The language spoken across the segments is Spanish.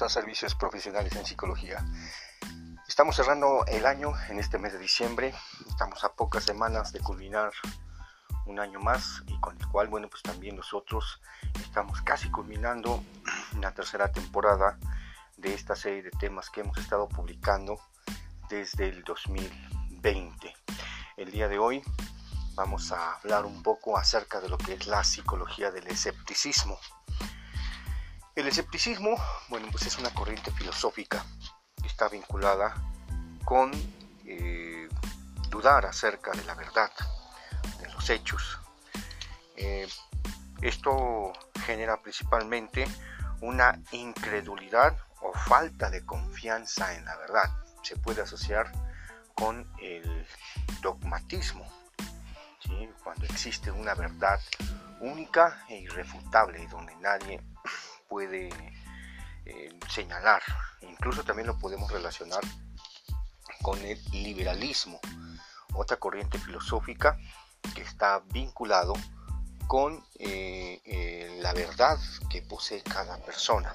a Servicios Profesionales en Psicología. Estamos cerrando el año en este mes de diciembre, estamos a pocas semanas de culminar un año más y con el cual, bueno, pues también nosotros estamos casi culminando la tercera temporada de esta serie de temas que hemos estado publicando desde el 2020. El día de hoy vamos a hablar un poco acerca de lo que es la psicología del escepticismo. El escepticismo, bueno, pues es una corriente filosófica que está vinculada con eh, dudar acerca de la verdad, de los hechos. Eh, esto genera principalmente una incredulidad o falta de confianza en la verdad. Se puede asociar con el dogmatismo, cuando existe una verdad única e irrefutable donde nadie puede eh, señalar. Incluso también lo podemos relacionar con el liberalismo, otra corriente filosófica que está vinculado con eh, eh, la verdad que posee cada persona.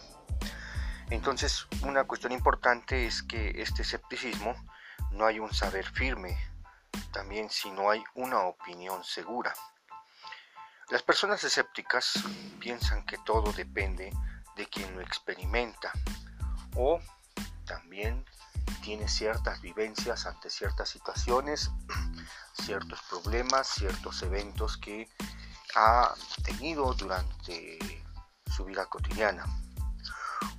Entonces, una cuestión importante es que este escepticismo no hay un saber firme, también si no hay una opinión segura. Las personas escépticas piensan que todo depende de quien lo experimenta o también tiene ciertas vivencias ante ciertas situaciones, ciertos problemas, ciertos eventos que ha tenido durante su vida cotidiana.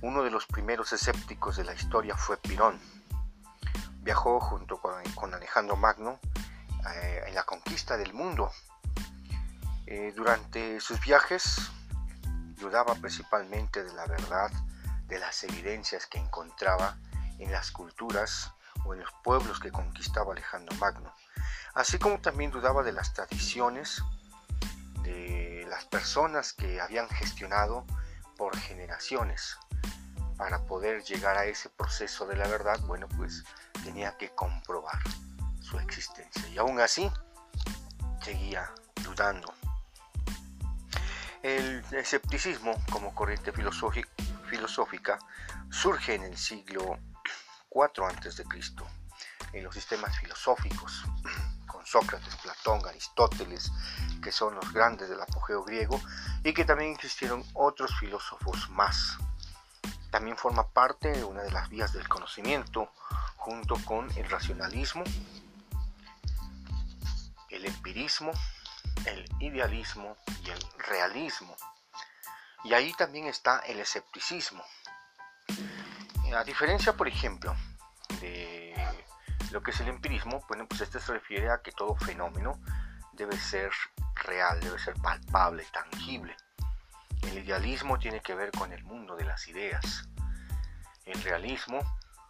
Uno de los primeros escépticos de la historia fue Pirón. Viajó junto con, Alejandro Magno eh, en la conquista del mundo eh, durante sus viajes dudaba principalmente de la verdad de las evidencias que encontraba en las culturas o en los pueblos que conquistaba Alejandro Magno, así como también dudaba de las tradiciones de las personas que habían gestionado por generaciones. Para poder llegar a ese proceso de la verdad, bueno, pues tenía que comprobar su existencia. Y aún así, seguía dudando. El escepticismo como corriente filosófica surge en el siglo IV a.C. en los sistemas filosóficos, con Sócrates, Platón, Aristóteles, que son los grandes del apogeo griego, y que también existieron otros filósofos más. También forma parte de una de las vías del conocimiento, junto con el racionalismo, el empirismo el idealismo y el realismo. Y ahí también está el escepticismo. A diferencia, por ejemplo, de lo que es el empirismo, bueno, pues este se refiere a que todo fenómeno debe ser real, debe ser palpable, tangible. El idealismo tiene que ver con el mundo de las ideas. El realismo,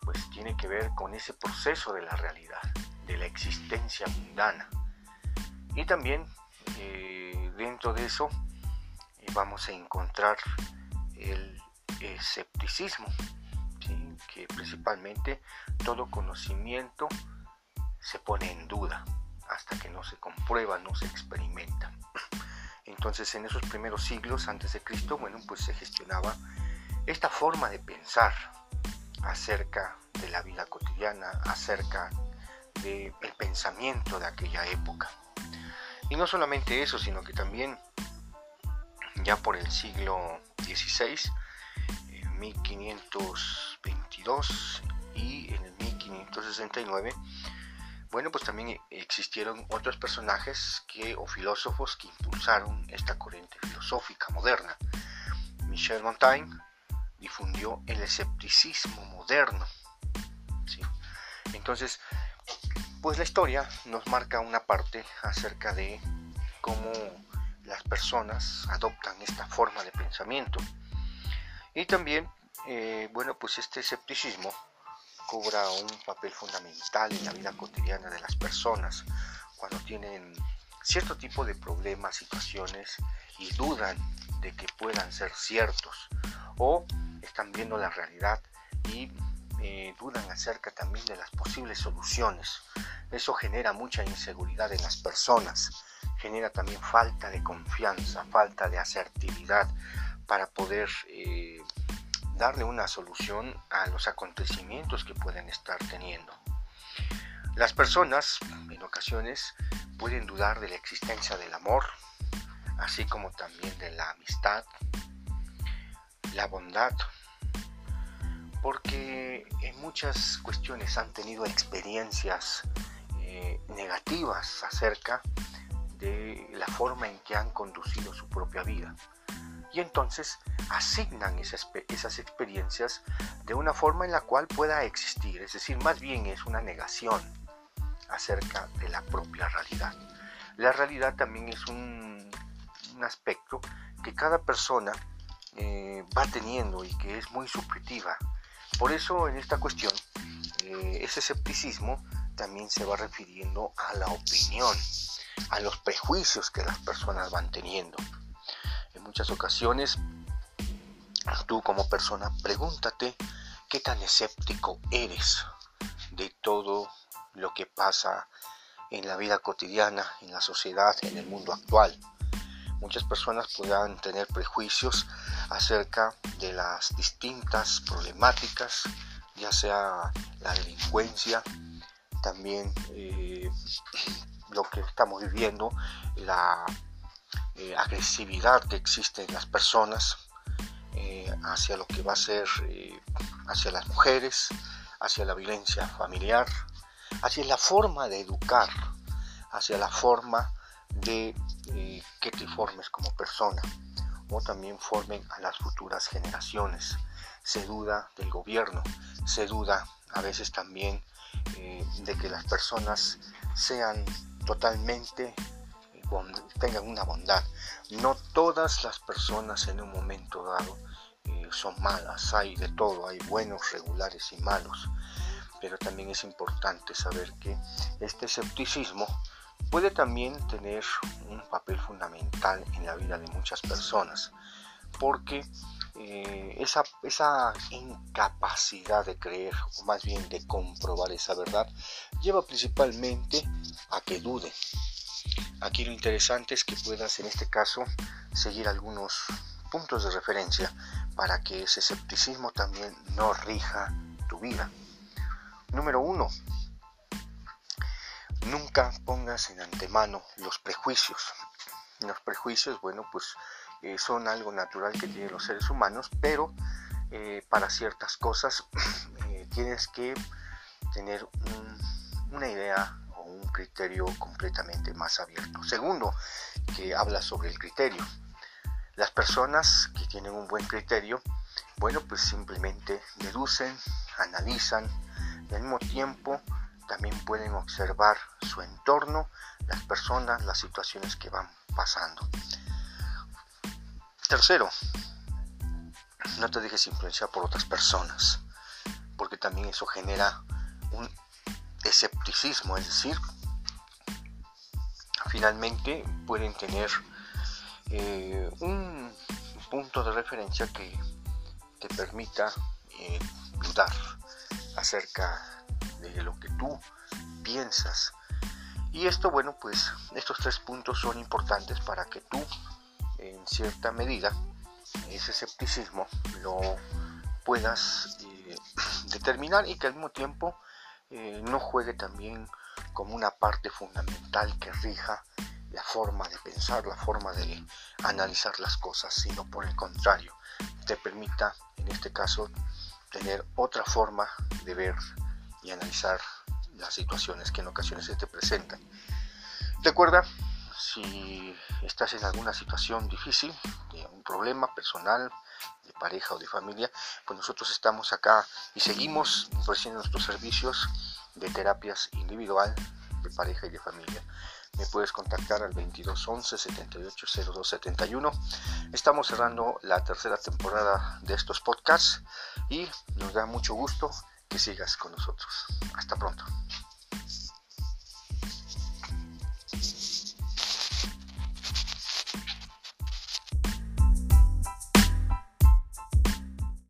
pues tiene que ver con ese proceso de la realidad, de la existencia mundana. Y también eh, dentro de eso eh, vamos a encontrar el escepticismo, que principalmente todo conocimiento se pone en duda hasta que no se comprueba, no se experimenta. Entonces en esos primeros siglos antes de Cristo, bueno, pues se gestionaba esta forma de pensar acerca de la vida cotidiana, acerca del pensamiento de aquella época. Y no solamente eso, sino que también ya por el siglo XVI, en 1522 y en el 1569, bueno, pues también existieron otros personajes que, o filósofos que impulsaron esta corriente filosófica moderna. Michel Montaigne difundió el escepticismo moderno. Entonces, pues la historia nos marca una parte acerca de cómo las personas adoptan esta forma de pensamiento. Y también, eh, bueno, pues este escepticismo cobra un papel fundamental en la vida cotidiana de las personas cuando tienen cierto tipo de problemas, situaciones y dudan de que puedan ser ciertos o están viendo la realidad y dudan acerca también de las posibles soluciones. Eso genera mucha inseguridad en las personas, genera también falta de confianza, falta de asertividad para poder eh, darle una solución a los acontecimientos que pueden estar teniendo. Las personas en ocasiones pueden dudar de la existencia del amor, así como también de la amistad, la bondad, porque en muchas cuestiones han tenido experiencias eh, negativas acerca de la forma en que han conducido su propia vida. Y entonces asignan esas, experiencias de una forma en la cual pueda existir, es decir, más bien es una negación acerca de la propia realidad. La realidad también es un, un aspecto que cada persona eh, va teniendo y que es muy subjetiva. Por eso en esta cuestión, eh, ese escepticismo también se va refiriendo a la opinión, a los prejuicios que las personas van teniendo. En muchas ocasiones, tú como persona, pregúntate qué tan escéptico eres de todo lo que pasa en la vida cotidiana, en la sociedad, en el mundo actual. Muchas personas podrán tener prejuicios acerca de las distintas problemáticas, ya sea la delincuencia, también eh, lo que estamos viviendo, la eh, agresividad que existe en las personas eh, hacia lo que va a ser hacia las mujeres, hacia la violencia familiar, hacia la forma de educar, hacia la forma de que te formes como persona o también formen a las futuras generaciones. Se duda del gobierno, se duda a veces también eh, de que las personas sean totalmente, eh, tengan una bondad. No todas las personas en un momento dado eh, son malas, hay de todo, hay buenos, regulares y malos. Pero también es importante saber que este escepticismo puede también tener un papel fundamental en la vida de muchas personas, porque eh, esa, esa incapacidad de creer, o más bien de comprobar esa verdad, lleva principalmente a que dude. Aquí lo interesante es que puedas en este caso seguir algunos puntos de referencia para que ese escepticismo también no rija tu vida. Número uno, nunca pongas en antemano los prejuicios. Los prejuicios, bueno, pues eh, son algo natural que tienen los seres humanos, pero eh, para ciertas cosas eh, tienes que tener una idea o un criterio completamente más abierto. Segundo, que habla sobre el criterio. Las personas que tienen un buen criterio, bueno, pues simplemente deducen, analizan y al mismo tiempo también pueden observar su entorno, las personas, las situaciones que van pasando. Tercero, no te dejes influenciar por otras personas, porque también eso genera un escepticismo, es decir, finalmente pueden tener eh, un punto de referencia que te permita eh, dudar acerca de lo que tú piensas. Y esto, bueno, pues estos tres puntos son importantes para que tú, en cierta medida, ese escepticismo lo puedas eh, determinar y que al mismo tiempo eh, no juegue también como una parte fundamental que rija la forma de pensar, la forma de analizar las cosas, sino por el contrario, te permita, en este caso, tener otra forma de ver y analizar las situaciones que en ocasiones se te presentan. Recuerda, si estás en alguna situación difícil, un problema personal, de pareja o de familia, pues nosotros estamos acá y seguimos ofreciendo nuestros servicios de terapias individual, de pareja y de familia. Me puedes contactar al 2211 780271. Estamos cerrando la tercera temporada de estos podcasts y nos da mucho gusto que sigas con nosotros. Hasta pronto.